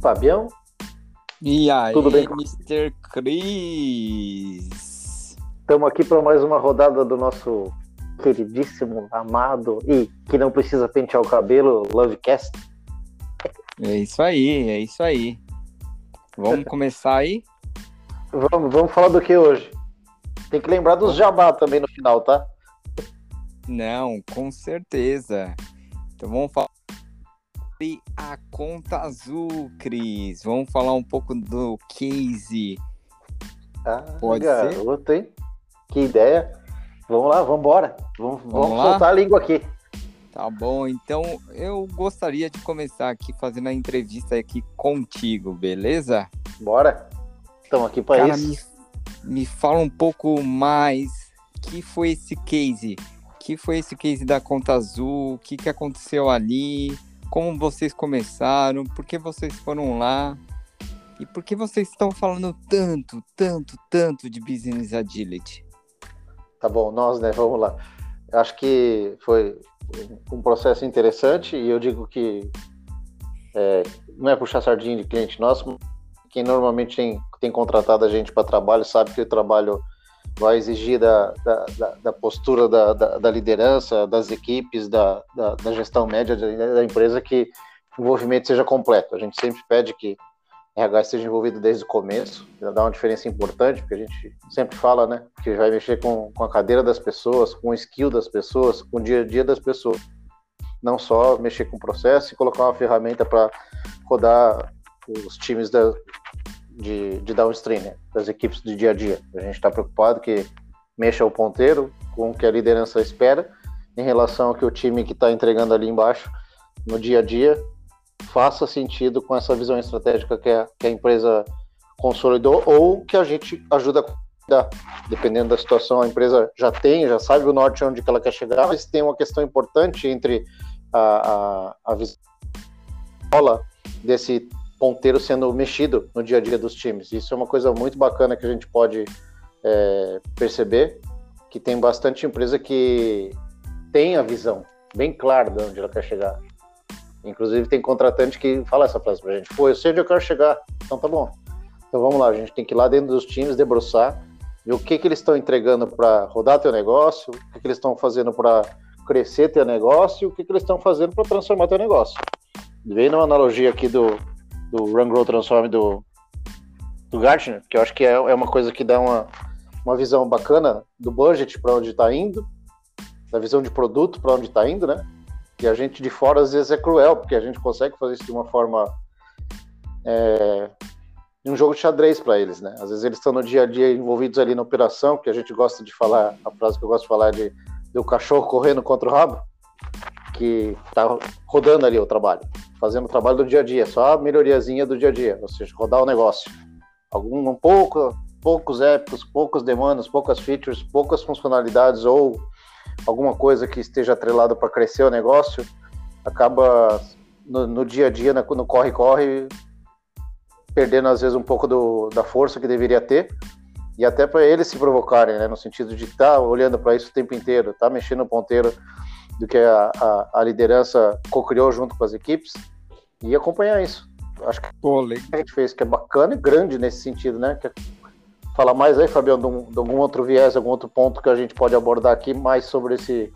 Fabião. E aí, Tudo bem? Mr. Chris? Estamos aqui para mais uma rodada do nosso queridíssimo, amado e que não precisa pentear o cabelo, Lovecast. É isso aí, é isso aí. Vamos começar aí? Vamos, vamos falar do que hoje? Tem que lembrar dos jabá também no final, tá? Não, com certeza. Então vamos falar sobre a conta azul, Cris. Vamos falar um pouco do case. Ah, Pode garoto, hein? Que ideia. Vamos lá, vamos embora. Vamos, vamos, lá? soltar a língua aqui. Tá bom, então eu gostaria de começar aqui fazendo a entrevista aqui contigo, beleza? Bora. Estamos aqui para isso. me, me fala um pouco mais. que foi esse case? que foi esse case da conta azul? O que, que aconteceu ali? Como vocês começaram? Por que vocês foram lá? E por que vocês estão falando tanto, tanto, tanto de business agility? Tá bom, nós, né? Vamos lá. Acho que foi um processo interessante e eu digo que é, não é puxar sardinha de cliente nosso. Quem normalmente tem, tem contratado a gente para trabalho sabe que o trabalho vai exigir da, da, da, da postura da, da, liderança, das equipes, da, gestão média da, empresa que o envolvimento seja completo. A gente sempre pede que RH esteja envolvido desde o começo, dá uma diferença importante, porque a gente sempre fala, né, que vai mexer com, com a cadeira das pessoas, com o skill das pessoas, com o dia a dia das pessoas. Não só mexer com o processo e colocar uma ferramenta para rodar os times da, de, de downstream, né, das equipes do dia a dia. A gente está preocupado que mexa o ponteiro com o que a liderança espera em relação ao que o time que está entregando ali embaixo no dia a dia faça sentido com essa visão estratégica que a, que a empresa consolidou ou que a gente ajuda a cuidar. Dependendo da situação, a empresa já tem, já sabe o norte onde que ela quer chegar, mas tem uma questão importante entre a, a, a visão desse ponteiro sendo mexido no dia a dia dos times. Isso é uma coisa muito bacana que a gente pode é, perceber, que tem bastante empresa que tem a visão bem clara de onde ela quer chegar. Inclusive tem contratante que fala essa frase pra gente, pô, eu sei onde eu quero chegar, então tá bom. Então vamos lá, a gente tem que ir lá dentro dos times, debruçar, ver o que que eles estão entregando para rodar teu negócio, o que que eles estão fazendo para crescer teu negócio, o que que eles estão fazendo para transformar teu negócio. Vem numa analogia aqui do, do Run Grow Transform do, do Gartner, que eu acho que é, é uma coisa que dá uma, uma visão bacana do budget para onde está indo, da visão de produto para onde está indo, né? E a gente de fora às vezes é cruel, porque a gente consegue fazer isso de uma forma. É, de um jogo de xadrez para eles, né? Às vezes eles estão no dia a dia envolvidos ali na operação, que a gente gosta de falar, a frase que eu gosto de falar é de do cachorro correndo contra o rabo, que tá rodando ali o trabalho, fazendo o trabalho do dia a dia, só a melhoriazinha do dia a dia, ou seja, rodar o negócio. Algum um pouco, poucos épicos, poucas demandas, poucas features, poucas funcionalidades ou alguma coisa que esteja atrelado para crescer o negócio, acaba no, no dia a dia, no corre-corre, perdendo às vezes um pouco do, da força que deveria ter, e até para eles se provocarem, né, no sentido de estar tá olhando para isso o tempo inteiro, tá mexendo no ponteiro do que a, a, a liderança co-criou junto com as equipes e acompanhar isso. Acho que Pô, a gente fez que é bacana e grande nesse sentido, né? Quer falar mais aí, Fabiano, de, um, de algum outro viés, algum outro ponto que a gente pode abordar aqui mais sobre esse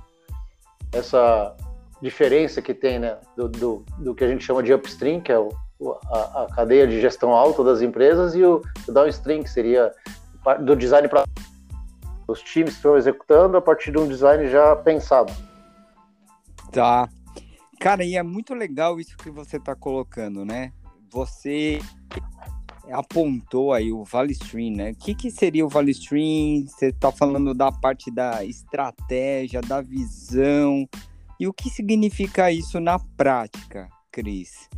essa diferença que tem, né, do, do, do que a gente chama de upstream, que é o, a, a, cadeia de gestão alta das empresas, e o, o downstream, que seria do design para os times que estão executando a partir de um design já pensado. Tá. Cara, e é muito legal isso que você está colocando, né? Você apontou aí o Valley Stream, né? O que, que seria o Valley Stream? Você está falando da parte da estratégia, da visão. E o que significa isso na prática, Cris?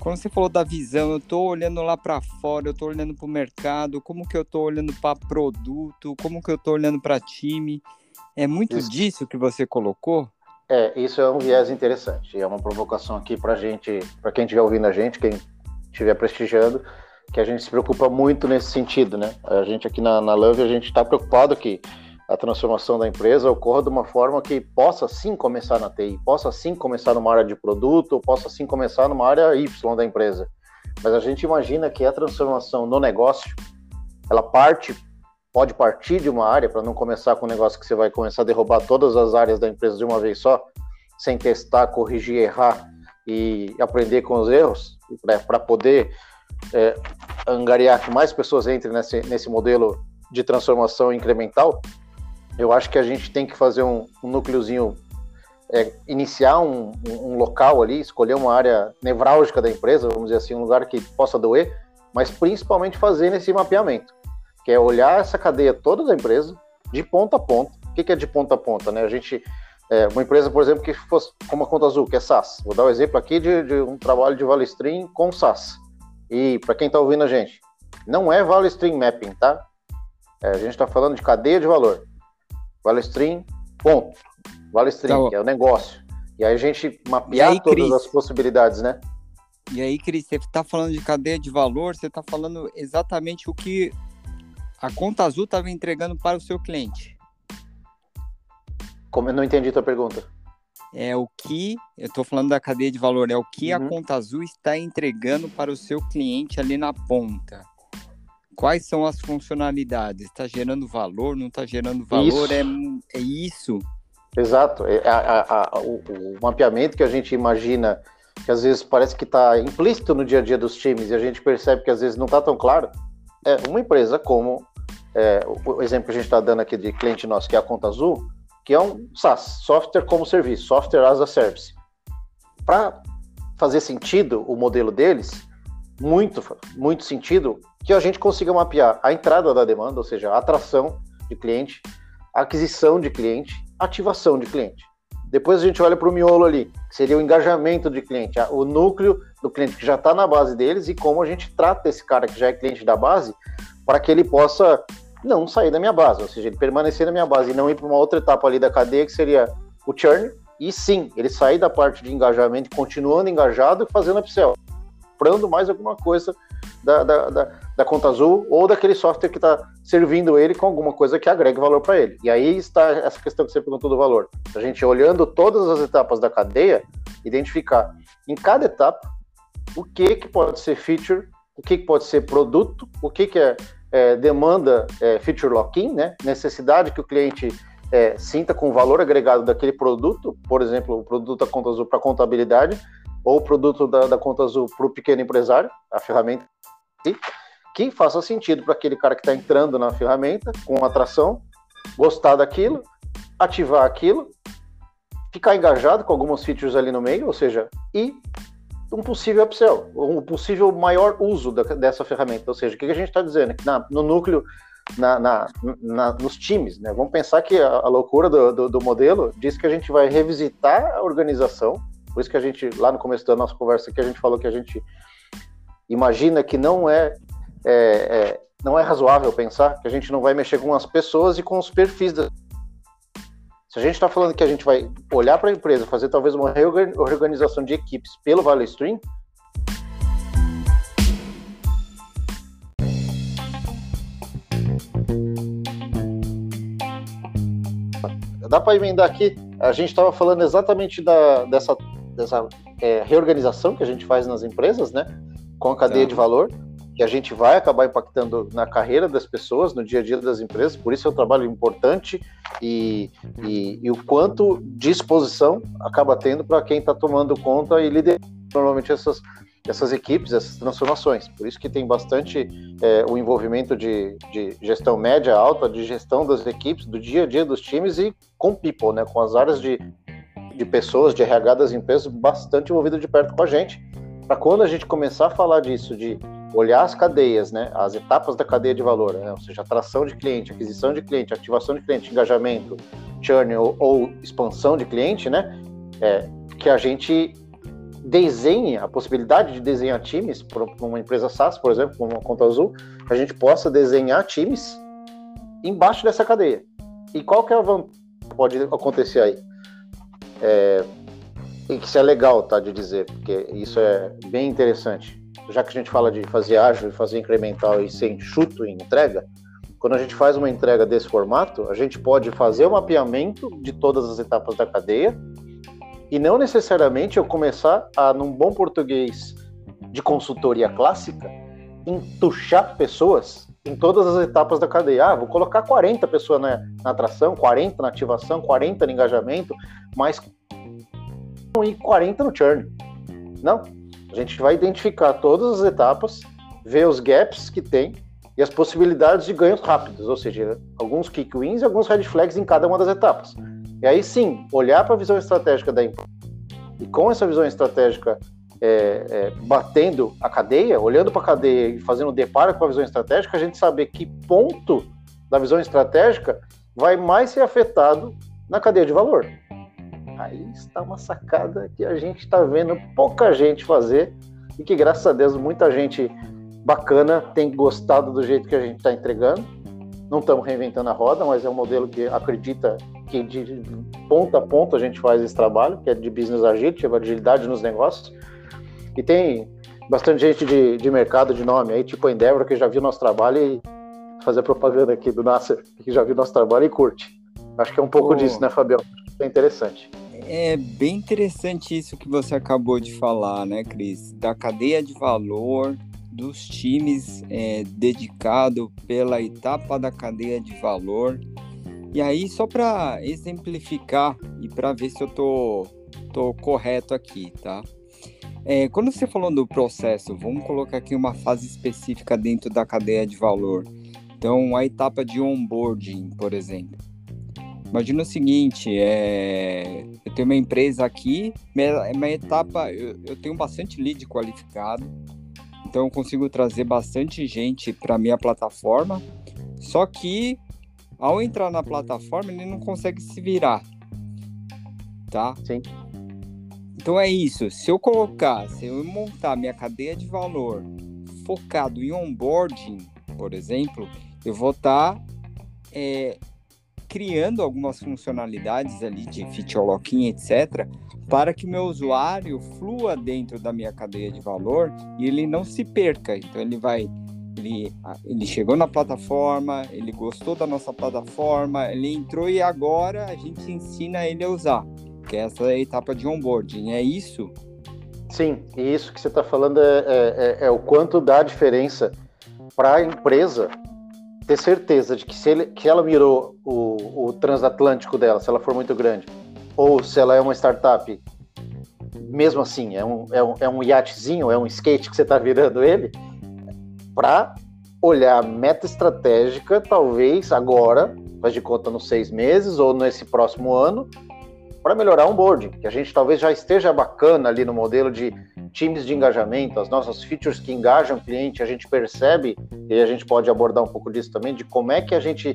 Quando você falou da visão, eu estou olhando lá para fora, eu estou olhando para o mercado, como que eu estou olhando para produto, como que eu estou olhando para time. É muito Isso. disso que você colocou? É, isso é um viés interessante. É uma provocação aqui para gente, para quem estiver ouvindo a gente, quem estiver prestigiando, que a gente se preocupa muito nesse sentido, né? A gente aqui na, na Love, a gente está preocupado que a transformação da empresa ocorra de uma forma que possa sim começar na TI, possa sim começar numa área de produto, possa sim começar numa área Y da empresa. mas a gente imagina que a transformação no negócio, ela parte, pode partir de uma área, para não começar com um negócio que você vai começar a derrubar todas as áreas da empresa de uma vez só, sem testar, corrigir, errar e aprender com os erros, para poder é, angariar que mais pessoas entrem nesse, nesse modelo de transformação incremental, eu acho que a gente tem que fazer um, um núcleozinho, é, iniciar um, um, local ali, escolher uma área nevrálgica da empresa, vamos dizer assim, um lugar que possa doer, mas principalmente fazer esse mapeamento, que é olhar essa cadeia toda da empresa, de ponta a ponta. O que, que é de ponta a ponta? Né? A gente, é, uma empresa, por exemplo, que fosse como a Conta Azul, que é SaaS. Vou dar um exemplo aqui de, de um trabalho de Valestream com SaaS. E para quem está ouvindo a gente, não é Valestream Mapping, tá? É, a gente está falando de cadeia de valor. Valestream, ponto. Valestream, tá que é o negócio. E aí a gente mapear aí, todas Chris, as possibilidades, né? E aí, Cris, você está falando de cadeia de valor, você está falando exatamente o que a Conta Azul estava entregando para o seu cliente. Como eu não entendi a tua pergunta. É o que, eu estou falando da cadeia de valor, é o que uhum. a Conta Azul está entregando para o seu cliente ali na ponta. Quais são as funcionalidades? Está gerando valor? Não está gerando valor? Isso. É, é isso? Exato. É, a, a, o, o, mapeamento que a gente imagina, que às vezes parece que está implícito no dia a dia dos times e a gente percebe que às vezes não está tão claro, é uma empresa como é, o, exemplo que a gente está dando aqui de cliente nosso, que é a Conta Azul, que é um SaaS, Software como Serviço, Software as a Service. Para fazer sentido o modelo deles, muito, muito sentido que a gente consiga mapear a entrada da demanda, ou seja, a atração de cliente, aquisição de cliente, ativação de cliente. Depois a gente olha para o miolo ali, que seria o engajamento de cliente, o núcleo do cliente que já está na base deles e como a gente trata esse cara que já é cliente da base para que ele possa não sair da minha base, ou seja, ele permanecer na minha base e não ir para uma outra etapa ali da cadeia que seria o churn, e sim, ele sair da parte de engajamento, continuando engajado e fazendo upsell, comprando mais alguma coisa da, da, da, da conta azul ou daquele software que está servindo ele com alguma coisa que agregue valor para ele. E aí está essa questão que você perguntou do valor. A gente olhando todas as etapas da cadeia, identificar em cada etapa o que, que pode ser feature, o que, que pode ser produto, o que, que é, é demanda é, feature lock-in, né? necessidade que o cliente é, sinta com o valor agregado daquele produto, por exemplo, o produto da conta azul para contabilidade, ou o produto da, da conta azul para o pequeno empresário, a ferramenta que faça sentido para aquele cara que está entrando na ferramenta com atração, gostar daquilo, ativar aquilo, ficar engajado com algumas features ali no meio, ou seja, e um possível upsell, um possível maior uso da, dessa ferramenta. Ou seja, o que, a gente está dizendo? Que na, no núcleo, na, na, na, nos times, né? Vamos pensar que a, a loucura do, do, do, modelo diz que a gente vai revisitar a organização, por isso que a gente, lá no começo da nossa conversa aqui, a gente falou que a gente imagina que não é, é, é, não é razoável pensar que a gente não vai mexer com as pessoas e com os perfis da... Se a gente está falando que a gente vai olhar para a empresa, fazer talvez uma reorganização de equipes pelo Valley Stream, dá para emendar aqui. A gente estava falando exatamente da, dessa, dessa é, reorganização que a gente faz nas empresas, né? com a cadeia tá. de valor, que a gente vai acabar impactando na carreira das pessoas, no dia a dia das empresas, por isso é um trabalho importante e, e, e o quanto disposição acaba tendo para quem está tomando conta e liderando normalmente essas, essas equipes, essas transformações. Por isso que tem bastante é, o envolvimento de, de, gestão média, alta, de gestão das equipes, do dia a dia dos times e com people, né, com as áreas de, de pessoas, de RH das empresas, bastante envolvidas de perto com a gente para quando a gente começar a falar disso, de olhar as cadeias, né, as etapas da cadeia de valor, né, ou seja, atração de cliente, aquisição de cliente, ativação de cliente, engajamento, churn ou, ou expansão de cliente, né, é, que a gente desenhe a possibilidade de desenhar times para uma empresa SaaS, por exemplo, como uma conta azul, que a gente possa desenhar times embaixo dessa cadeia. E qual que é a vantagem que pode acontecer aí? É, e que isso é legal, tá, de dizer, porque isso é bem interessante. Já que a gente fala de fazer ágil, fazer incremental e ser enxuto em entrega, quando a gente faz uma entrega desse formato, a gente pode fazer o mapeamento de todas as etapas da cadeia e não necessariamente eu começar a, num bom português, de consultoria clássica, entuchar pessoas em todas as etapas da cadeia. Ah, vou colocar 40 pessoas na, na atração, 40 na ativação, 40 no engajamento, mas e 40 no churn. Não. A gente vai identificar todas as etapas, ver os gaps que tem e as possibilidades de ganhos rápidos, ou seja, alguns kick wins e alguns red flags em cada uma das etapas. E aí sim, olhar para a visão estratégica da empresa e com essa visão estratégica é, é, batendo a cadeia, olhando para a cadeia e fazendo deparo com a visão estratégica, a gente saber que ponto da visão estratégica vai mais ser afetado na cadeia de valor. Aí está uma sacada que a gente está vendo pouca gente fazer e que, graças a Deus, muita gente bacana tem gostado do jeito que a gente está entregando. Não estamos reinventando a roda, mas é um modelo que acredita que de ponta a ponta a gente faz esse trabalho, que é de business agility, agilidade nos negócios. E tem bastante gente de, de mercado de nome aí, tipo a Endeavor, que já viu nosso trabalho e fazer propaganda aqui do Nasser, que já viu nosso trabalho e curte. Acho que é um pouco oh. disso, né, Fabião? É interessante. É bem interessante isso que você acabou de falar, né, Cris? Da cadeia de valor dos times é, dedicado pela etapa da cadeia de valor. E aí, só para exemplificar e para ver se eu tô, tô correto aqui, tá? É, quando você falou do processo, vamos colocar aqui uma fase específica dentro da cadeia de valor. Então, a etapa de onboarding, por exemplo. Imagina o seguinte, é, eu tenho uma empresa aqui, minha, minha etapa, eu, eu, tenho bastante lead qualificado, então eu consigo trazer bastante gente para minha plataforma, só que ao entrar na plataforma ele não consegue se virar, tá? Sim. Então é isso, se eu colocar, se eu montar minha cadeia de valor focado em onboarding, por exemplo, eu vou estar tá, é, criando algumas funcionalidades ali de feature locking, etc., para que o meu usuário flua dentro da minha cadeia de valor e ele não se perca. Então ele vai, ele, ele chegou na plataforma, ele gostou da nossa plataforma, ele entrou e agora a gente ensina ele a usar, que é essa etapa de onboarding. É isso? Sim, e isso que você está falando é, é, é, é o quanto dá diferença para a empresa ter certeza de que se ele, que ela mirou o, o transatlântico dela, se ela for muito grande, ou se ela é uma startup, mesmo assim, é um, é um, é um iatezinho, é um skate que você está virando ele, para olhar a meta estratégica, talvez agora, faz de conta nos seis meses ou nesse próximo ano, para melhorar o onboarding, que a gente talvez já esteja bacana ali no modelo de times de engajamento, as nossas features que engajam o cliente, a gente percebe, e a gente pode abordar um pouco disso também, de como é que a gente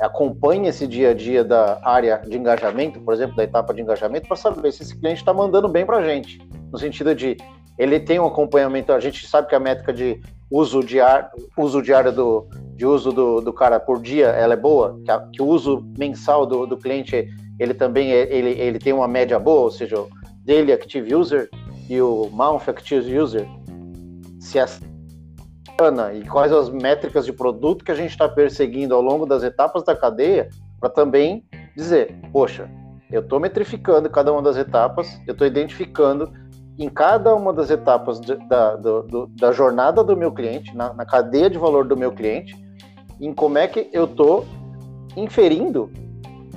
acompanha esse dia a dia da área de engajamento, por exemplo, da etapa de engajamento, para saber se esse cliente está mandando bem para a gente, no sentido de ele tem um acompanhamento, a gente sabe que a métrica de uso diário, uso diário do, de uso do, do cara por dia, ela é boa, que, a, que o uso mensal do, do cliente ele também é, ele, ele tem uma média boa, ou seja, o daily active user e o month active user. Se e quais as métricas de produto que a gente está perseguindo ao longo das etapas da cadeia para também dizer, poxa, eu estou metrificando cada uma das etapas, eu estou identificando em cada uma das etapas de, da, do, do, da jornada do meu cliente, na, na cadeia de valor do meu cliente, em como é que eu estou inferindo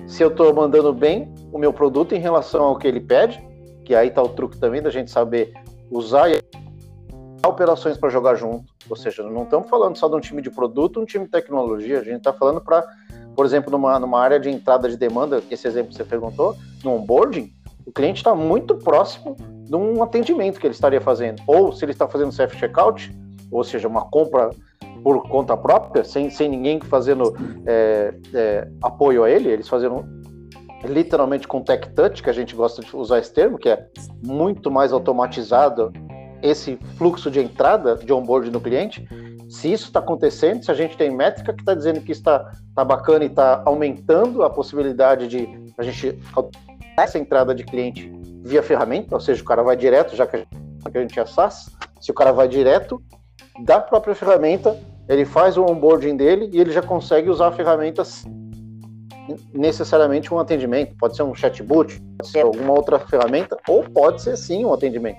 se eu estou mandando bem o meu produto em relação ao que ele pede, que aí está o truque também da gente saber usar e operações para jogar junto. Ou seja, não estamos falando só de um time de produto, um time de tecnologia, a gente está falando para, por exemplo, numa, numa área de entrada de demanda, que esse exemplo que você perguntou, no onboarding, o cliente está muito próximo de um atendimento que ele estaria fazendo. Ou se ele está fazendo self-checkout, ou seja, uma compra por conta própria, sem, sem ninguém fazendo é, é, apoio a ele, eles fazendo literalmente com tech touch, que a gente gosta de usar esse termo, que é muito mais automatizado esse fluxo de entrada de onboard no cliente. Se isso está acontecendo, se a gente tem métrica que está dizendo que está tá bacana e está aumentando a possibilidade de a gente essa entrada de cliente via ferramenta, ou seja, o cara vai direto, já que a gente é SaaS, se o cara vai direto da própria ferramenta, ele faz o onboarding dele e ele já consegue usar a ferramenta necessariamente um atendimento. Pode ser um chatbot, pode ser alguma outra ferramenta, ou pode ser sim um atendimento.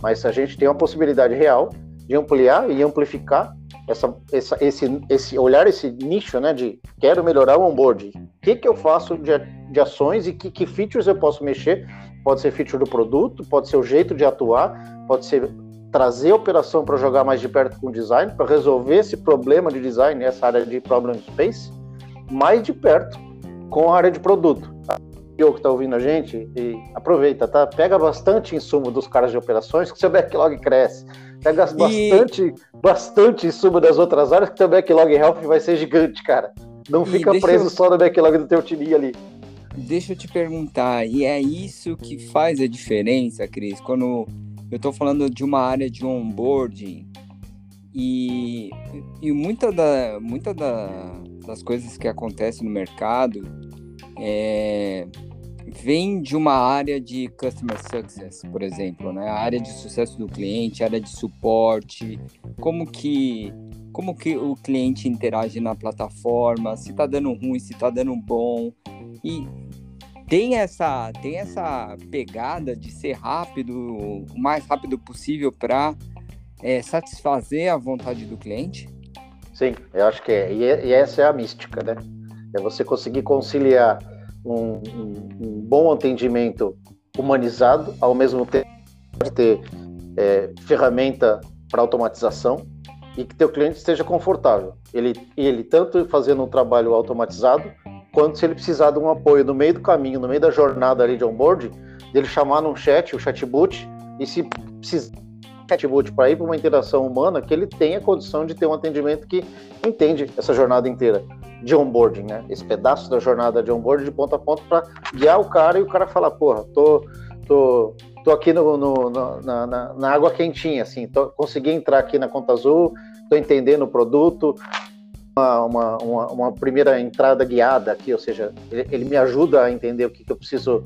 mas a gente tem uma possibilidade real de ampliar e amplificar essa, essa, esse, esse olhar esse nicho, né, de quero melhorar o onboard. O que, que eu faço de, de ações e que, que features eu posso mexer? Pode ser feature do produto, pode ser o jeito de atuar, pode ser trazer a operação para jogar mais de perto com o design, para resolver esse problema de design, essa área de problem space, mais de perto com a área de produto. O que está ouvindo a gente, e aproveita, tá? Pega bastante insumo dos caras de operações, que seu backlog cresce. Pega e... bastante, bastante insumo das outras áreas, que seu backlog health vai ser gigante, cara. Não fica preso eu... só no backlog do teu time ali. Deixa eu te perguntar, e é isso que faz a diferença, Cris, quando eu estou falando de uma área de onboarding e, e muita, da, muita da, das coisas que acontecem no mercado é, vem de uma área de customer success, por exemplo, né? A área de sucesso do cliente, área de suporte, como que como que o cliente interage na plataforma, se está dando ruim, se está dando bom. E tem essa, tem essa pegada de ser rápido, o mais rápido possível para é, satisfazer a vontade do cliente? Sim, eu acho que é. E, e essa é a mística, né? É você conseguir conciliar um, um, um bom atendimento humanizado, ao mesmo tempo ter é, ferramenta para automatização e que teu cliente esteja confortável. Ele, ele tanto fazendo um trabalho automatizado, quanto se ele precisar de um apoio no meio do caminho, no meio da jornada ali de onboard, dele chamar num chat, o chatbot, e se precisar chatbot para ir para uma interação humana, que ele tenha condição de ter um atendimento que entende essa jornada inteira de onboarding, né? Esse pedaço da jornada de onboarding de ponta a ponta para guiar o cara e o cara falar, porra, tô, tô, tô aqui no, no, na, na, na, água quentinha, assim, tô, consegui entrar aqui na conta azul, tô entendendo o produto, uma, uma, uma, primeira entrada guiada aqui, ou seja, ele, ele, me ajuda a entender o que, que eu preciso,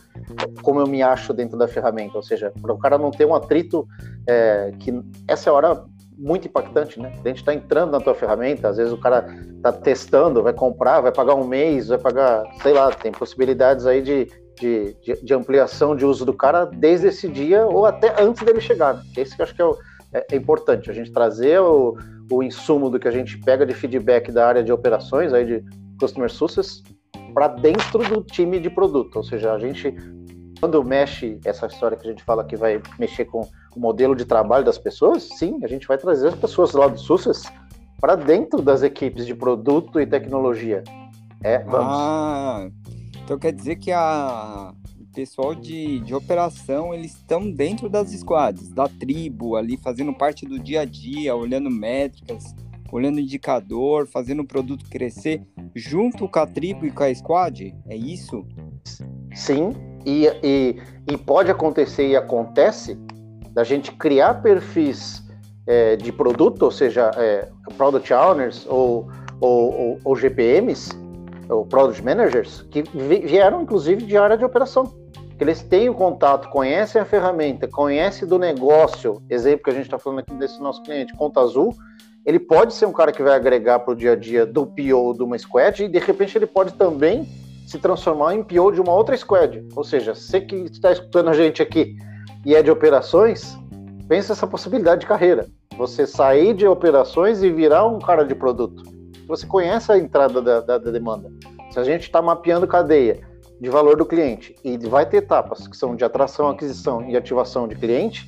como eu me acho dentro da ferramenta, ou seja, para o cara não ter um atrito, é, que essa é a hora muito impactante, né? A gente está entrando na tua ferramenta, às vezes o cara está testando, vai comprar, vai pagar um mês, vai pagar, sei lá, tem possibilidades aí de, de, de, de ampliação de uso do cara desde esse dia ou até antes dele chegar. Né? Esse que eu acho que é, o, é, é importante, a gente trazer o o insumo do que a gente pega de feedback da área de operações, aí de Customer Success, para dentro do time de produto. Ou seja, a gente, quando mexe essa história que a gente fala que vai mexer com o modelo de trabalho das pessoas, sim, a gente vai trazer as pessoas lá do Success para dentro das equipes de produto e tecnologia. É, vamos. Ah, então quer dizer que a, pessoal de, de operação, eles estão dentro das squads, da tribo, ali fazendo parte do dia a dia, olhando métricas, olhando indicador, fazendo o produto crescer junto com a tribo e com a squad? É isso? Sim, e, e, e pode acontecer e acontece da gente criar perfis é, de produto, ou seja, é, Product Owners ou, ou, ou, ou GPMs, ou Product Managers, que vieram inclusive de área de operação que eles têm o contato, conhecem a ferramenta, conhecem do negócio, exemplo que a gente está falando aqui desse nosso cliente, Conta Azul, ele pode ser um cara que vai agregar para o dia a dia do PO de uma squad e de repente ele pode também se transformar em PO de uma outra squad. Ou seja, você que está escutando a gente aqui e é de operações, pensa essa possibilidade de carreira. Você sair de operações e virar um cara de produto. Você conhece a entrada da, da, da demanda. Se a gente está mapeando cadeia, de valor do cliente e vai ter etapas que são de atração, aquisição e ativação de cliente,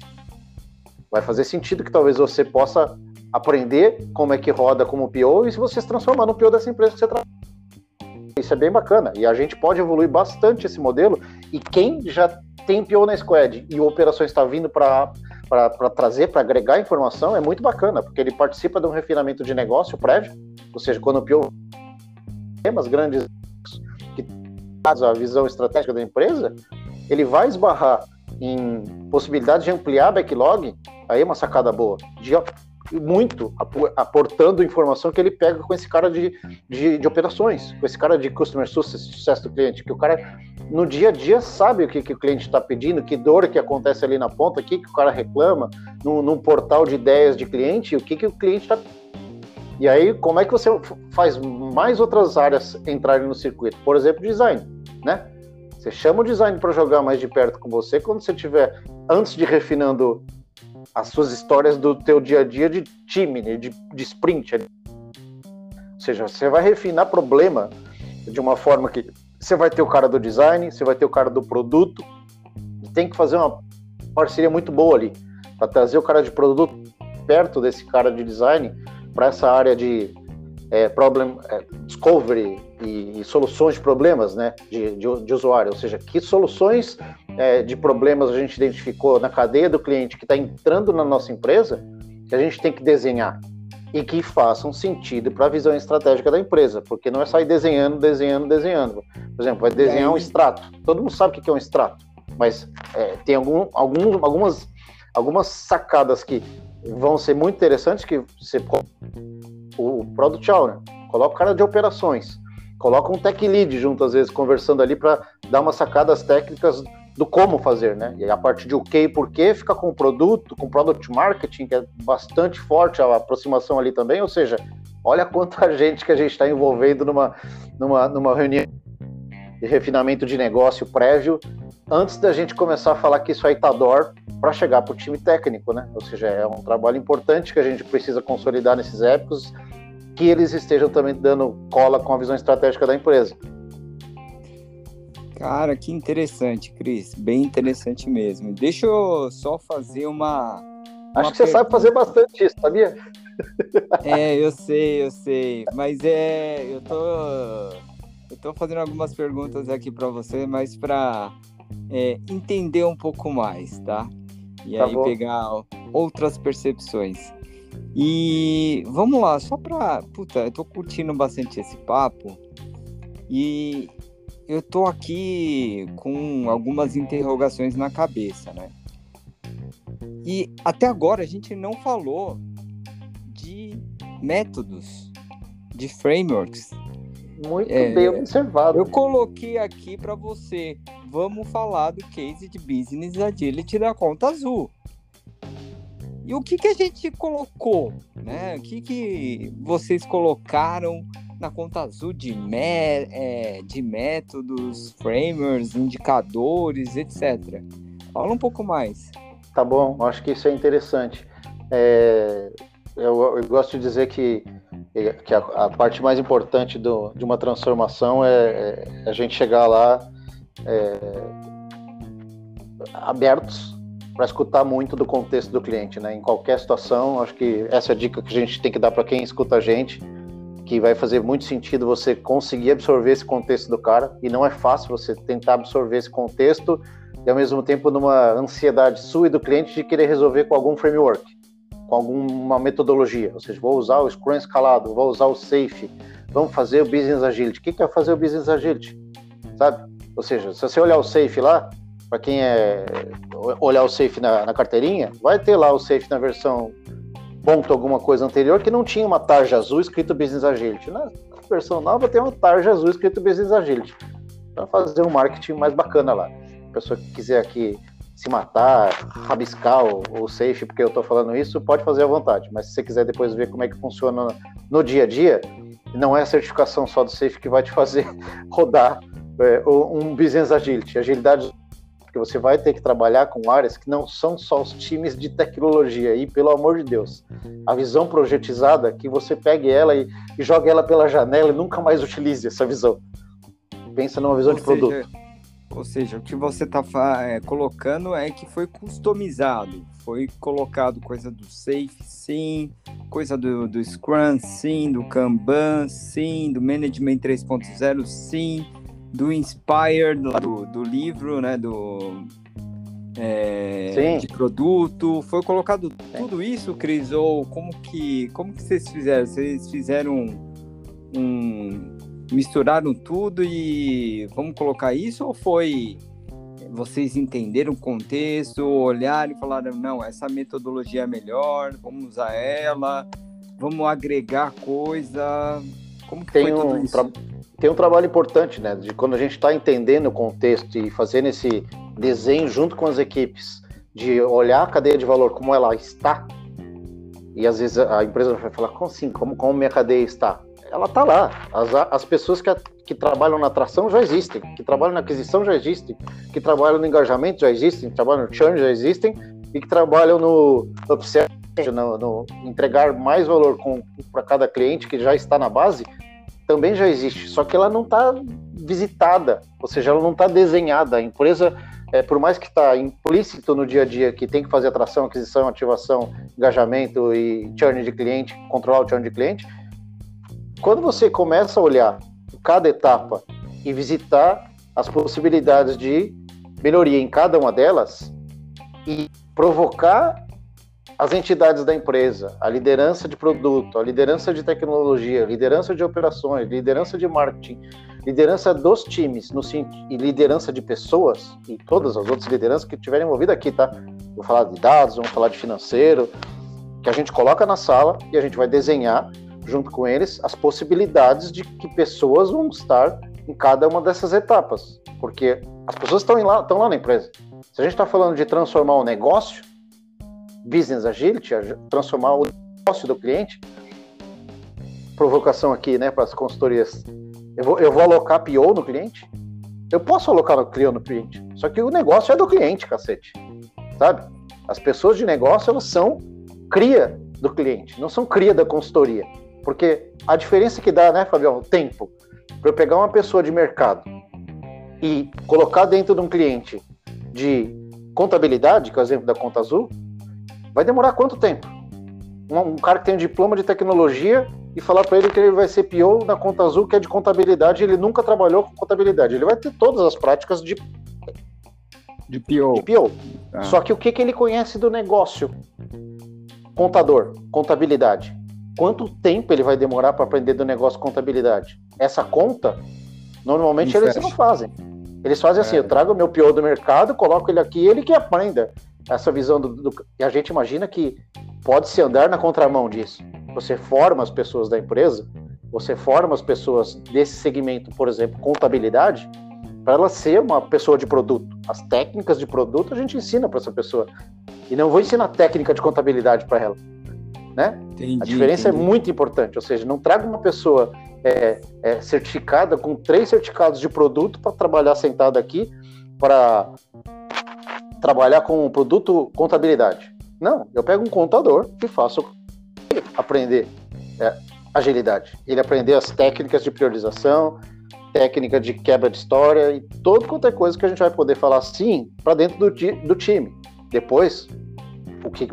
vai fazer sentido que talvez você possa aprender como é que roda como PO e se você se transformar no PO dessa empresa que você trabalha. Isso é bem bacana e a gente pode evoluir bastante esse modelo e quem já tem PO na Squad e Operações está vindo para para trazer, para agregar informação, é muito bacana, porque ele participa de um refinamento de negócio prévio, ou seja, quando o PO temas grandes a visão estratégica da empresa, ele vai esbarrar em possibilidade de ampliar backlog, aí é uma sacada boa, de muito aportando informação que ele pega com esse cara de, de, de, operações, com esse cara de customer success, sucesso do cliente, que o cara no dia a dia sabe o que, que o cliente está pedindo, que dor que acontece ali na ponta, o que, que o cara reclama, num, num portal de ideias de cliente, o que, que o cliente está e aí, como é que você faz mais outras áreas entrarem no circuito? Por exemplo, design, né? Você chama o design para jogar mais de perto com você quando você tiver, antes de refinando as suas histórias do teu dia a dia de time, né, de, de sprint. Ou seja, você vai refinar problema de uma forma que você vai ter o cara do design, você vai ter o cara do produto, e tem que fazer uma parceria muito boa ali para trazer o cara de produto perto desse cara de design para essa área de é, problem é, discovery e, e, soluções de problemas né, de, de, de, usuário, ou seja, que soluções é, de problemas a gente identificou na cadeia do cliente que está entrando na nossa empresa que a gente tem que desenhar e que façam sentido para a visão estratégica da empresa, porque não é sair desenhando, desenhando, desenhando. Por exemplo, vai desenhar um extrato. Todo mundo sabe o que é um extrato, mas é, tem algum, algum, algumas, algumas sacadas que vão ser muito interessantes que você o Product Owner, coloca o cara de operações, coloca um tech lead junto às vezes conversando ali para dar umas sacadas técnicas do como fazer, né? E a partir de o que e porquê fica com o produto, com o product marketing, que é bastante forte a aproximação ali também, ou seja, olha quanta gente que a gente está envolvendo numa, numa, numa reunião de refinamento de negócio prévio, antes da gente começar a falar que isso aí tá dor para chegar para o time técnico, né? Ou seja, é um trabalho importante que a gente precisa consolidar nesses épicos, que eles estejam também dando cola com a visão estratégica da empresa. Cara, que interessante, Cris. Bem interessante mesmo. Deixa eu só fazer uma. uma Acho que você sabe fazer bastante isso, sabia? É, eu sei, eu sei. Mas é. Eu tô. Eu tô fazendo algumas perguntas aqui para você, mas para é, entender um pouco mais, tá? E tá aí bom. pegar outras percepções. E vamos lá, só pra. Puta, eu tô curtindo bastante esse papo. E eu tô aqui com algumas interrogações na cabeça, né? E até agora a gente não falou de métodos, de frameworks. Muito é, bem observado. Eu coloquei aqui para você. Vamos falar do case de business agility da conta azul. E o que, que a gente colocou, né? O que, que vocês colocaram na conta azul de, me, é, de métodos, frameworks, indicadores, etc. Fala um pouco mais. Tá bom, acho que isso é interessante. É, eu, eu, gosto de dizer que, que a, a parte mais importante do, de uma transformação é, é a gente chegar lá é, abertos para escutar muito do contexto do cliente, né? Em qualquer situação, acho que essa é a dica que a gente tem que dar para quem escuta a gente que vai fazer muito sentido você conseguir absorver esse contexto do cara, e não é fácil você tentar absorver esse contexto e ao mesmo tempo numa ansiedade sua e do cliente de querer resolver com algum framework, com alguma metodologia, ou seja, vou usar o Scrum escalado, vou usar o Safe, vamos fazer o Business Agility. O que é fazer o Business Agility? Sabe? Ou seja, se você olhar o Safe lá, para quem é olhar o Safe na, na carteirinha, vai ter lá o Safe na versão ponto alguma coisa anterior que não tinha uma tarja azul escrito Business Agility. Na versão nova tem uma tarja azul escrito Business Agility. Para fazer um marketing mais bacana lá. A pessoa que quiser aqui se matar, rabiscar o, o safe, porque eu estou falando isso, pode fazer à vontade. Mas se você quiser depois ver como é que funciona no dia a dia, não é a certificação só do safe que vai te fazer rodar é, um business agility. Agilidade porque você vai ter que trabalhar com áreas que não são só os times de tecnologia. E, pelo amor de Deus, a visão projetizada, que você pegue ela e, e jogue ela pela janela e nunca mais utilize essa visão. Pensa numa visão ou de seja, produto. Ou seja, o que você está é, colocando é que foi customizado. Foi colocado coisa do Safe, sim, coisa do, do Scrum, sim, do Kanban, sim, do Management 3.0, sim do Inspired, do, do livro, né? Do, é, de produto. Foi colocado tudo isso, Cris? Ou como que, como que vocês fizeram? Vocês fizeram um, um, misturaram tudo e vamos colocar isso? Ou foi vocês entenderam o contexto, olharam e falaram, não, essa metodologia é melhor, vamos usar ela, vamos agregar coisa. Como que Tem foi tudo um, isso? Tem um trabalho importante, né? De quando a gente está entendendo o contexto e fazendo esse desenho junto com as equipes, de olhar a cadeia de valor como ela está. E às vezes a empresa vai falar, como assim? Como, como minha cadeia está? Ela está lá. As, as pessoas que, que trabalham na atração já existem, que trabalham na aquisição já existem, que trabalham no engajamento já existem, que trabalham no churn já existem, e que trabalham no upsell, no, no entregar mais valor para cada cliente que já está na base, também já existe, só que ela não está visitada, ou seja, ela não está desenhada. A empresa, é, por mais que está implícito no dia a dia que tem que fazer atração, aquisição, ativação, engajamento e churn de cliente, controlar o churn de cliente, quando você começa a olhar cada etapa e visitar as possibilidades de melhoria em cada uma delas e provocar as entidades da empresa, a liderança de produto, a liderança de tecnologia, liderança de operações, liderança de marketing, liderança dos times no, e liderança de pessoas e todas as outras lideranças que estiverem envolvidas aqui, tá? Vou falar de dados, vamos falar de financeiro, que a gente coloca na sala e a gente vai desenhar junto com eles as possibilidades de que pessoas vão estar em cada uma dessas etapas, porque as pessoas estão lá, estão lá na empresa. Se a gente está falando de transformar o negócio, business agility, transformar o negócio do cliente. Provocação aqui, né, para as consultorias. Eu vou, eu vou alocar PO no cliente? Eu posso alocar o PO no cliente, só que o negócio é do cliente, cacete. Sabe? As pessoas de negócio, elas são cria do cliente, não são cria da consultoria. Porque a diferença que dá, né, Fabião, o tempo, para eu pegar uma pessoa de mercado e colocar dentro de um cliente de contabilidade, que é o exemplo da conta azul, Vai demorar quanto tempo? Um, um cara que tem um diploma de tecnologia e falar para ele que ele vai ser PO na conta azul, que é de contabilidade, ele nunca trabalhou com contabilidade. Ele vai ter todas as práticas de de PO. De PO. Ah. Só que o que, que ele conhece do negócio? Contador, contabilidade. Quanto tempo ele vai demorar para aprender do negócio contabilidade? Essa conta, normalmente eles não fazem. Eles fazem assim: é. eu trago o meu PO do mercado, coloco ele aqui, ele que aprenda essa visão do, do, e a gente imagina que pode se andar na contramão disso. Você forma as pessoas da empresa, você forma as pessoas desse segmento, por exemplo, contabilidade, para ela ser uma pessoa de produto. As técnicas de produto a gente ensina para essa pessoa. E não vou ensinar técnica de contabilidade para ela. Né? Entendi, a diferença é entendi. é muito importante, ou seja, não traga uma pessoa é, é, certificada com três certificados de produto para trabalhar sentada aqui para trabalhar com produto contabilidade. Não, eu pego um contador e faço aprender é, agilidade. Ele aprender as técnicas de priorização, técnica de quebra de história e todo quanto é coisa que a gente vai poder falar sim para dentro do, do time. Depois, o que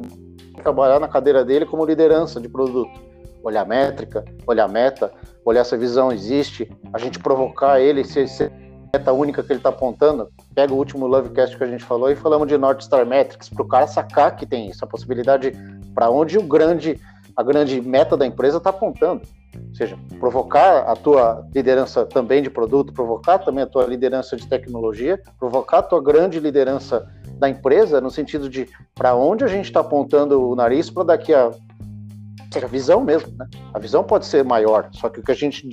trabalhar na cadeira dele como liderança de produto. Olhar métrica, olhar meta, olhar se a visão existe, a gente provocar ele, se, se meta única que ele está apontando, pega o último Lovecast que a gente falou e falamos de North Star Metrics, para o cara sacar que tem isso, a possibilidade para onde o grande, a grande meta da empresa está apontando. Ou seja, provocar a tua liderança também de produto, provocar também a tua liderança de tecnologia, provocar a tua grande liderança da empresa, no sentido de para onde a gente está apontando o nariz para daqui a. A visão mesmo, né? A visão pode ser maior, só que o que a gente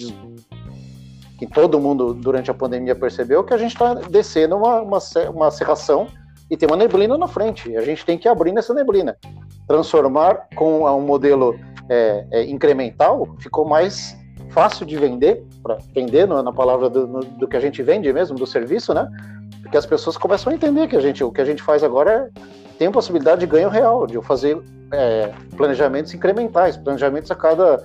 que todo mundo durante a pandemia percebeu que a gente está descendo uma, uma, uma serração e tem uma neblina na frente. A gente tem que abrir nessa neblina. Transformar com um modelo é, é, incremental ficou mais fácil de vender, para vender no, na palavra do, no, do, que a gente vende mesmo, do serviço, né? Porque as pessoas começam a entender que a gente, o que a gente faz agora é, tem possibilidade de ganho real, de eu fazer é, planejamentos incrementais, planejamentos a cada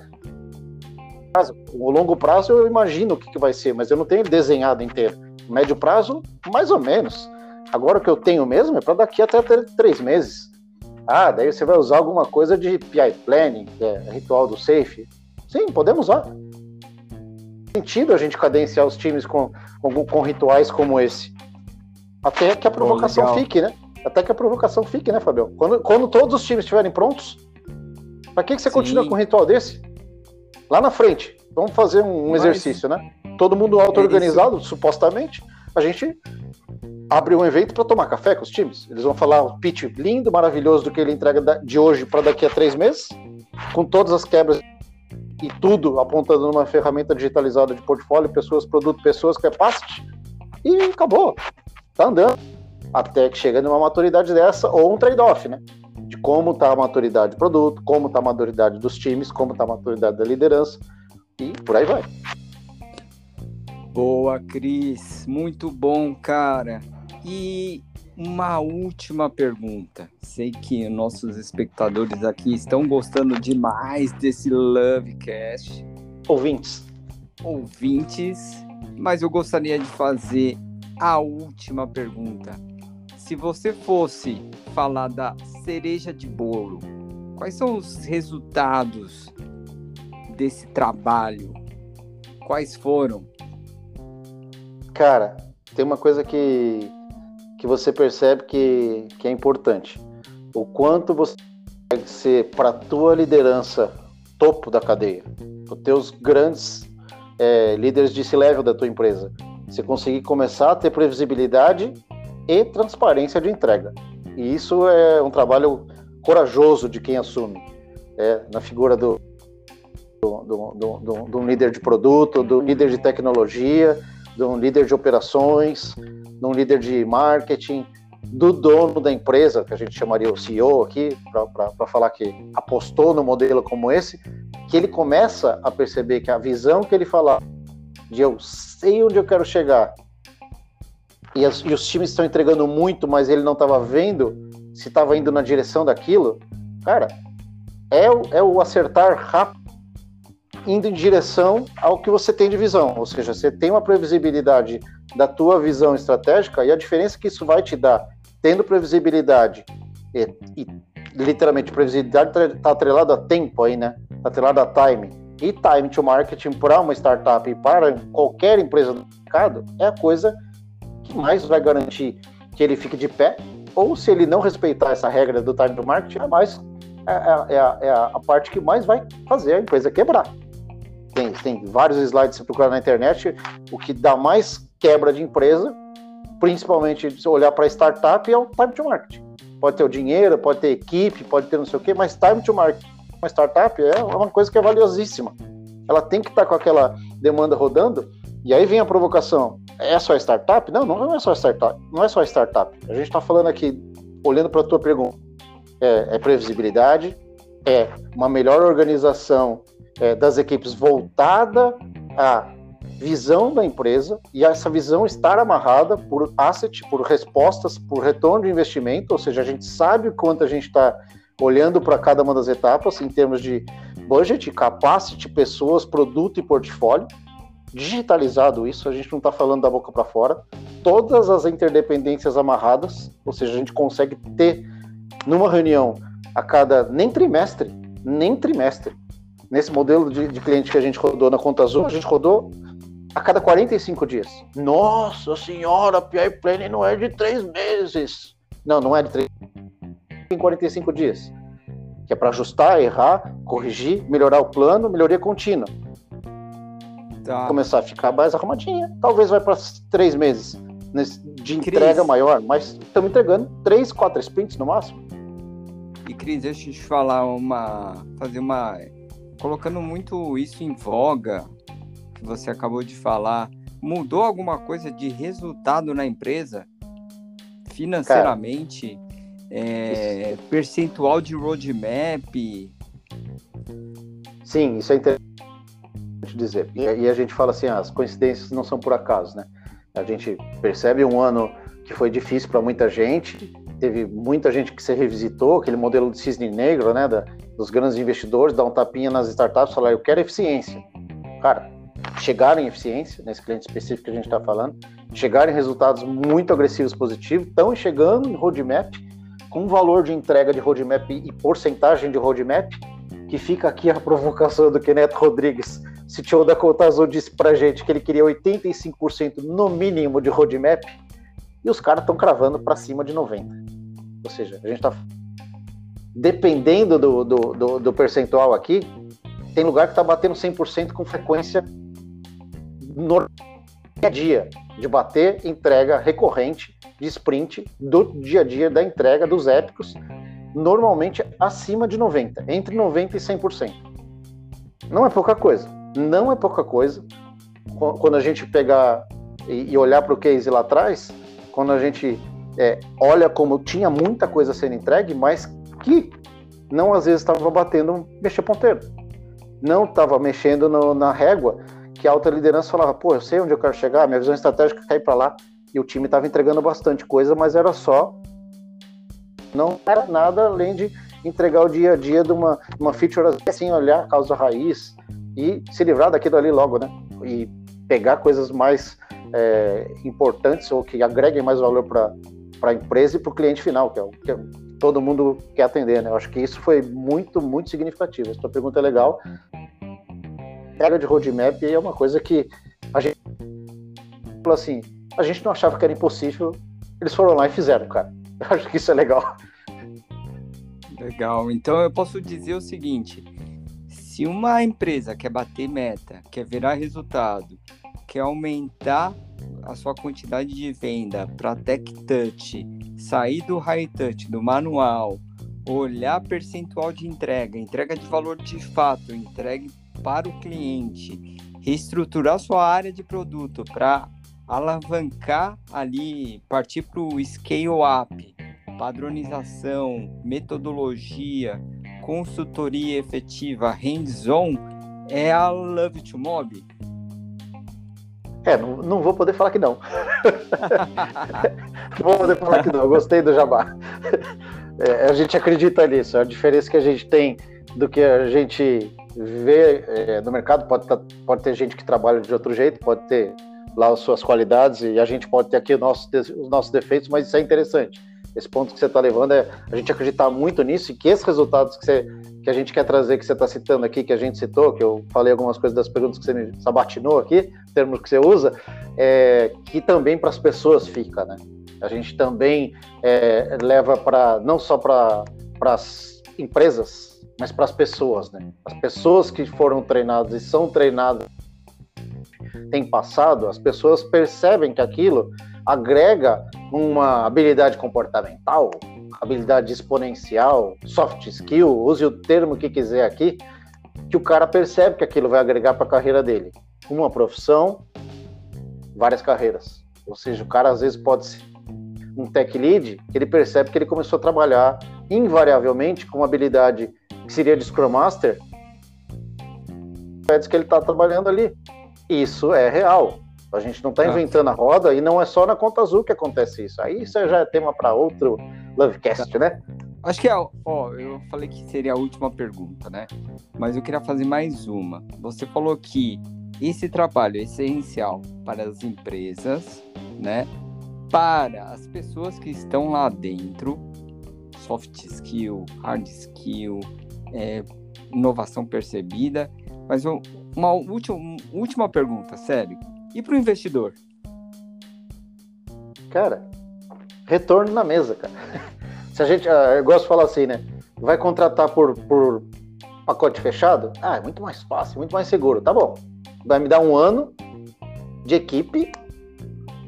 prazo. O longo prazo eu imagino o que, que vai ser, mas eu não tenho desenhado inteiro. Médio prazo, mais ou menos. Agora o que eu tenho mesmo é para daqui até três meses. Ah, daí você vai usar alguma coisa de PI Planning, que é ritual do Safe. Sim, podemos usar. Sentido a gente cadenciar os times com, com, com rituais como esse. Até que a provocação fique, né? Até que a provocação fique, né, Fabião? Quando, quando todos os times estiverem prontos, para que, que você Sim. continua com um ritual desse? Lá na frente. Vamos fazer um, Mas... exercício, né? Todo mundo auto-organizado, é supostamente. A gente abre um evento para tomar café com os times. Eles vão falar o pitch lindo, maravilhoso do que ele entrega de hoje para daqui a três meses, com todas as quebras e tudo apontando numa ferramenta digitalizada de portfólio, pessoas, produto, pessoas, capacity, e acabou. Tá andando. Até que chega numa maturidade dessa, ou um trade-off, né? De como está a maturidade do produto, como está a maturidade dos times, como está a maturidade da liderança e por aí vai. Boa, Cris, muito bom, cara. E uma última pergunta. Sei que nossos espectadores aqui estão gostando demais desse Lovecast. Ouvintes. Ouvintes, mas eu gostaria de fazer a última pergunta. Se você fosse falar da cereja de bolo, quais são os resultados desse trabalho? Quais foram? Cara, tem uma coisa que, que você percebe que, que é importante. O quanto você vai ser para a tua liderança topo da cadeia, os teus grandes é, líderes de C-level da tua empresa. Você conseguir começar a ter previsibilidade e transparência de entrega. E isso é um trabalho corajoso de quem assume, é, na figura do, do, do, do, do líder de produto, do líder de tecnologia, de um líder de operações, de um líder de marketing, do dono da empresa, que a gente chamaria o CEO aqui, para falar que apostou no modelo como esse, que ele começa a perceber que a visão que ele fala de eu sei onde eu quero chegar e, as, e os times estão entregando muito, mas ele não estava vendo se estava indo na direção daquilo, cara, é o, é o acertar rápido indo em direção ao que você tem de visão, ou seja, você tem uma previsibilidade da tua visão estratégica e a diferença que isso vai te dar, tendo previsibilidade e, e literalmente previsibilidade está tá atrelado a tempo aí, né? Está atrelado a time e time to marketing para uma startup e para qualquer empresa do mercado é a coisa mais vai garantir que ele fique de pé ou se ele não respeitar essa regra do time to marketing, é mais é, é, é, a, é a parte que mais vai fazer a empresa quebrar tem, tem vários slides se procurar na internet, o que dá mais quebra de empresa, principalmente se olhar para startup, é o time to market. Pode ter o dinheiro, pode ter equipe, pode ter não sei o quê, mas time to market, uma startup é uma coisa que é valiosíssima. Ela tem que estar tá com aquela demanda rodando, e aí vem a provocação. É só startup? Não, não é só startup. Não é só startup. A gente está falando aqui, olhando para a tua pergunta, é, é previsibilidade, é uma melhor organização é, das equipes voltada à visão da empresa e essa visão estar amarrada por asset, por respostas, por retorno de investimento, ou seja, a gente sabe quanto a gente está olhando para cada uma das etapas em termos de budget, capacity, pessoas, produto e portfólio. Digitalizado isso, a gente não está falando da boca para fora. Todas as interdependências amarradas, ou seja, a gente consegue ter numa reunião a cada nem trimestre, nem trimestre, nesse modelo de, de cliente que a gente rodou na Conta Azul, a gente rodou a cada 45 dias. Nossa senhora, PI Planning não é de três meses. Não, não é de três em 45 dias. Que é para ajustar, errar, corrigir, melhorar o plano, melhoria contínua. Tá. Começar a ficar mais arrumadinha. Talvez vai para três meses de entrega Cris. maior, mas estamos entregando três, quatro sprints no máximo. E Cris, deixa eu te falar uma. fazer uma colocando muito isso em voga, que você acabou de falar, mudou alguma coisa de resultado na empresa? Financeiramente? É, percentual de roadmap? Sim, isso é interessante dizer. E, e a gente fala assim, ah, as coincidências não são por acaso, né? A gente percebe um ano que foi difícil para muita gente, teve muita gente que se revisitou, aquele modelo de cisne negro, né, da, dos grandes investidores, dar um tapinha nas startups, falar, eu quero eficiência. Cara, chegaram em eficiência, nesse cliente específico que a gente está falando, chegaram em resultados muito agressivos positivos, estão chegando em roadmap, com valor de entrega de roadmap e porcentagem de roadmap, que fica aqui a provocação do Kenneth Rodrigues, CTO da Conta Azul, disse pra gente que ele queria 85% no mínimo de roadmap, e os caras estão cravando para cima de 90%. Ou seja, a gente está. Dependendo do, do, do, do, percentual aqui, tem lugar que está batendo 100% com frequência no dia a dia, de bater entrega recorrente de sprint do dia a dia da entrega dos épicos, normalmente acima de 90%, entre 90% e 100%. Não é pouca coisa. Não é pouca coisa. Quando a gente pegar e olhar para o case lá atrás, quando a gente é, olha como tinha muita coisa sendo entregue, mas que não às vezes estava batendo mexer ponteiro. Não estava mexendo no, na régua que a alta liderança falava, pô, eu sei onde eu quero chegar, minha visão estratégica é cair para lá. e o time estava entregando bastante coisa, mas era só. Não era nada além de entregar o dia a dia de uma, uma feature assim, olhar a causa raiz e se livrar daquilo ali logo, né? E pegar coisas mais é, importantes ou que agreguem mais valor para a empresa e para o cliente final, que é o que todo mundo quer atender, né? Eu acho que isso foi muito, muito significativo. Essa pergunta é legal. Pega de roadmap é uma coisa que a gente falou assim, a gente não achava que era impossível, eles foram lá e fizeram, cara. Eu acho que isso é legal. Legal. Então eu posso dizer o seguinte: se uma empresa quer bater meta, quer virar resultado, quer aumentar a sua quantidade de venda para tech touch, sair do high touch, do manual, olhar percentual de entrega, entrega de valor de fato, entregue para o cliente, reestruturar sua área de produto para alavancar ali, partir para o scale up, padronização, metodologia, consultoria efetiva, hands-on, é a Love to Mob. É, não, não vou poder falar que não. não vou poder falar que não. Eu gostei do Jabá. É, a gente acredita nisso. A diferença que a gente tem do que a gente vê é, no mercado pode, tá, pode ter gente que trabalha de outro jeito, pode ter lá as suas qualidades e a gente pode ter aqui os nossos, os nossos defeitos, mas isso é interessante. Esse ponto que você está levando é a gente acreditar muito nisso e que esses resultados que, você, que a gente quer trazer, que você está citando aqui, que a gente citou, que eu falei algumas coisas das perguntas que você me sabatinou aqui, termos que você usa, é, que também para as pessoas fica, né? A gente também é, leva para não só para as empresas, mas para as pessoas, né? As pessoas que foram treinadas e são treinadas tem passado, as pessoas percebem que aquilo agrega uma habilidade comportamental, habilidade exponencial, soft skill, use o termo que quiser aqui, que o cara percebe que aquilo vai agregar para a carreira dele. Uma profissão, várias carreiras. Ou seja, o cara às vezes pode ser um tech lead, ele percebe que ele começou a trabalhar invariavelmente com uma habilidade que seria de Scrum Master, que ele está trabalhando ali. Isso é real. A gente não está ah. inventando a roda e não é só na conta azul que acontece isso. Aí isso já é tema para outro Lovecast, né? Acho que é, ó, eu falei que seria a última pergunta, né? Mas eu queria fazer mais uma. Você falou que esse trabalho é essencial para as empresas, né? Para as pessoas que estão lá dentro, soft skill, hard skill, é, inovação percebida. Mas uma última, última pergunta, sério. E para o investidor? Cara, retorno na mesa, cara. Se a gente, ah, eu gosto de falar assim, né? Vai contratar por, por pacote fechado? Ah, é muito mais fácil, muito mais seguro. Tá bom. Vai me dar um ano de equipe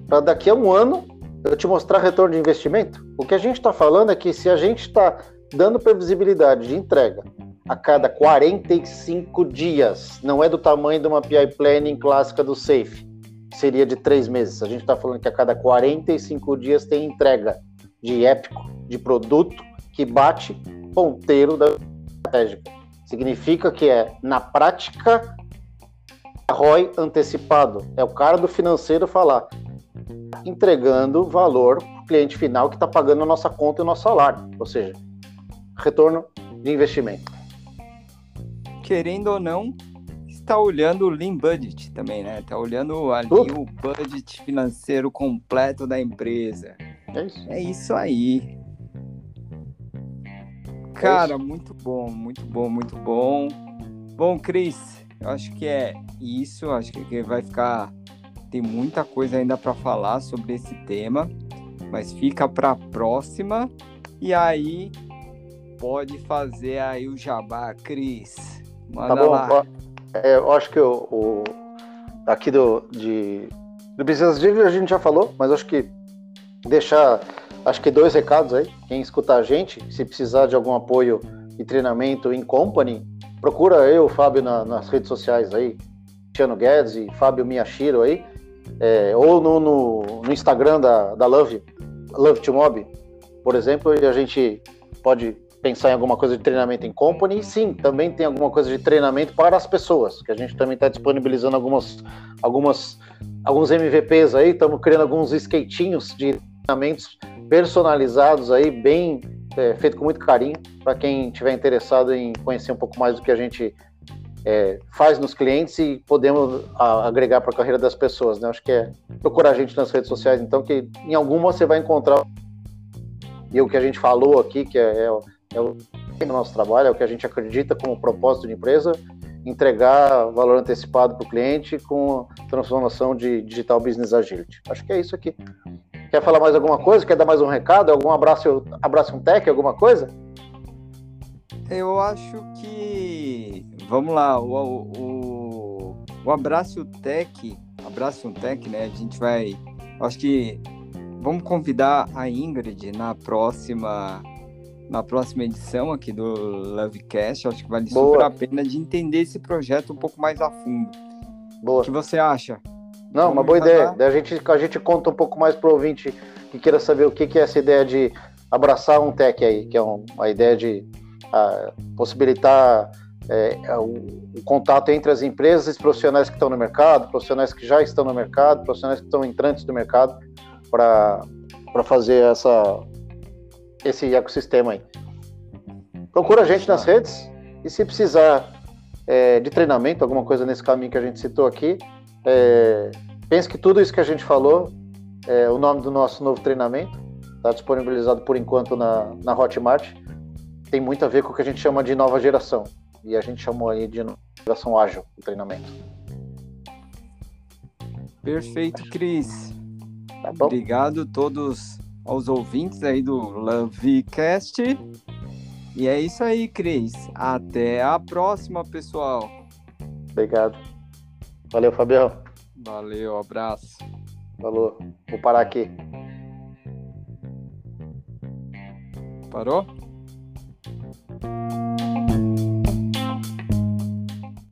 para daqui a um ano eu te mostrar retorno de investimento? O que a gente está falando é que se a gente está dando previsibilidade de entrega a cada 45 dias, não é do tamanho de uma PI Planning clássica do Safe, seria de três meses. A gente está falando que a cada 45 dias tem entrega de épico, de produto que bate ponteiro da estratégica. Significa que é, na prática, ROI antecipado. É o cara do financeiro falar, entregando valor para o cliente final que está pagando a nossa conta e o nosso salário. Ou seja, retorno de investimento querendo ou não, está olhando o Lean Budget também, né? Está olhando ali uh. o budget financeiro completo da empresa. É isso, é isso aí. Cara, é isso. muito bom, muito bom, muito bom. Bom, Cris, eu acho que é isso. Acho que vai ficar. Tem muita coisa ainda para falar sobre esse tema, mas fica para a próxima. E aí, pode fazer aí o jabá, Cris. Manda tá bom. Lá. É, eu acho que o, o aqui do de do Business Div a gente já falou, mas acho que deixar acho que dois recados aí. Quem escutar a gente, se precisar de algum apoio e treinamento em company, procura eu, Fábio, na, nas redes sociais aí, Tiano Guedes e Fábio Miyashiro aí, é, ou no, no, no, Instagram da, da Love, Love to Mob, por exemplo, e a gente pode pensar em alguma coisa de treinamento em company, sim, também tem alguma coisa de treinamento para as pessoas, que a gente também está disponibilizando algumas, algumas, alguns MVPs aí, estamos criando alguns skatinhos de treinamentos personalizados aí, bem é, feito com muito carinho, para quem tiver interessado em conhecer um pouco mais do que a gente é, faz nos clientes e podemos a, agregar para a carreira das pessoas, né? Acho que é procurar a gente nas redes sociais, então, que em alguma você vai encontrar e o que a gente falou aqui, que é, é, é o nosso trabalho, é o que a gente acredita como propósito de empresa, entregar valor antecipado para o cliente com transformação de digital business agility. Acho que é isso aqui. Quer falar mais alguma coisa? Quer dar mais um recado? Algum abraço, abraço um tech, alguma coisa? Eu acho que vamos lá, o, o, o abraço tech, abraço tech, né? A gente vai, acho que vamos convidar a Ingrid na próxima na próxima edição aqui do Lovecast. Acho que vale Boa. super a pena de entender esse projeto um pouco mais a fundo. Boa. O que você acha? Não, Vamos uma boa ideia. A gente, a gente conta um pouco mais pro ouvinte que queira saber o que, que é essa ideia de abraçar um tech aí, que é um, uma ideia de possibilitar é, é, o, o, contato entre as empresas e profissionais que estão no mercado, profissionais que já estão no mercado, profissionais que estão entrantes do mercado, para fazer essa, esse ecossistema aí. Procura a gente nas redes e se precisar é, de treinamento, alguma coisa nesse caminho que a gente citou aqui, é, pense que tudo isso que a gente falou é o nome do nosso novo treinamento, está disponibilizado por enquanto na, na Hotmart, tem muito a ver com o que a gente chama de nova geração, e a gente chamou aí de geração ágil o treinamento. Perfeito, Cris. Tá Obrigado a todos aos ouvintes aí do Lovecast. E é isso aí, Cris. Até a próxima, pessoal. Obrigado. Valeu, Fabião. Valeu, abraço. Falou. Vou parar aqui. Parou?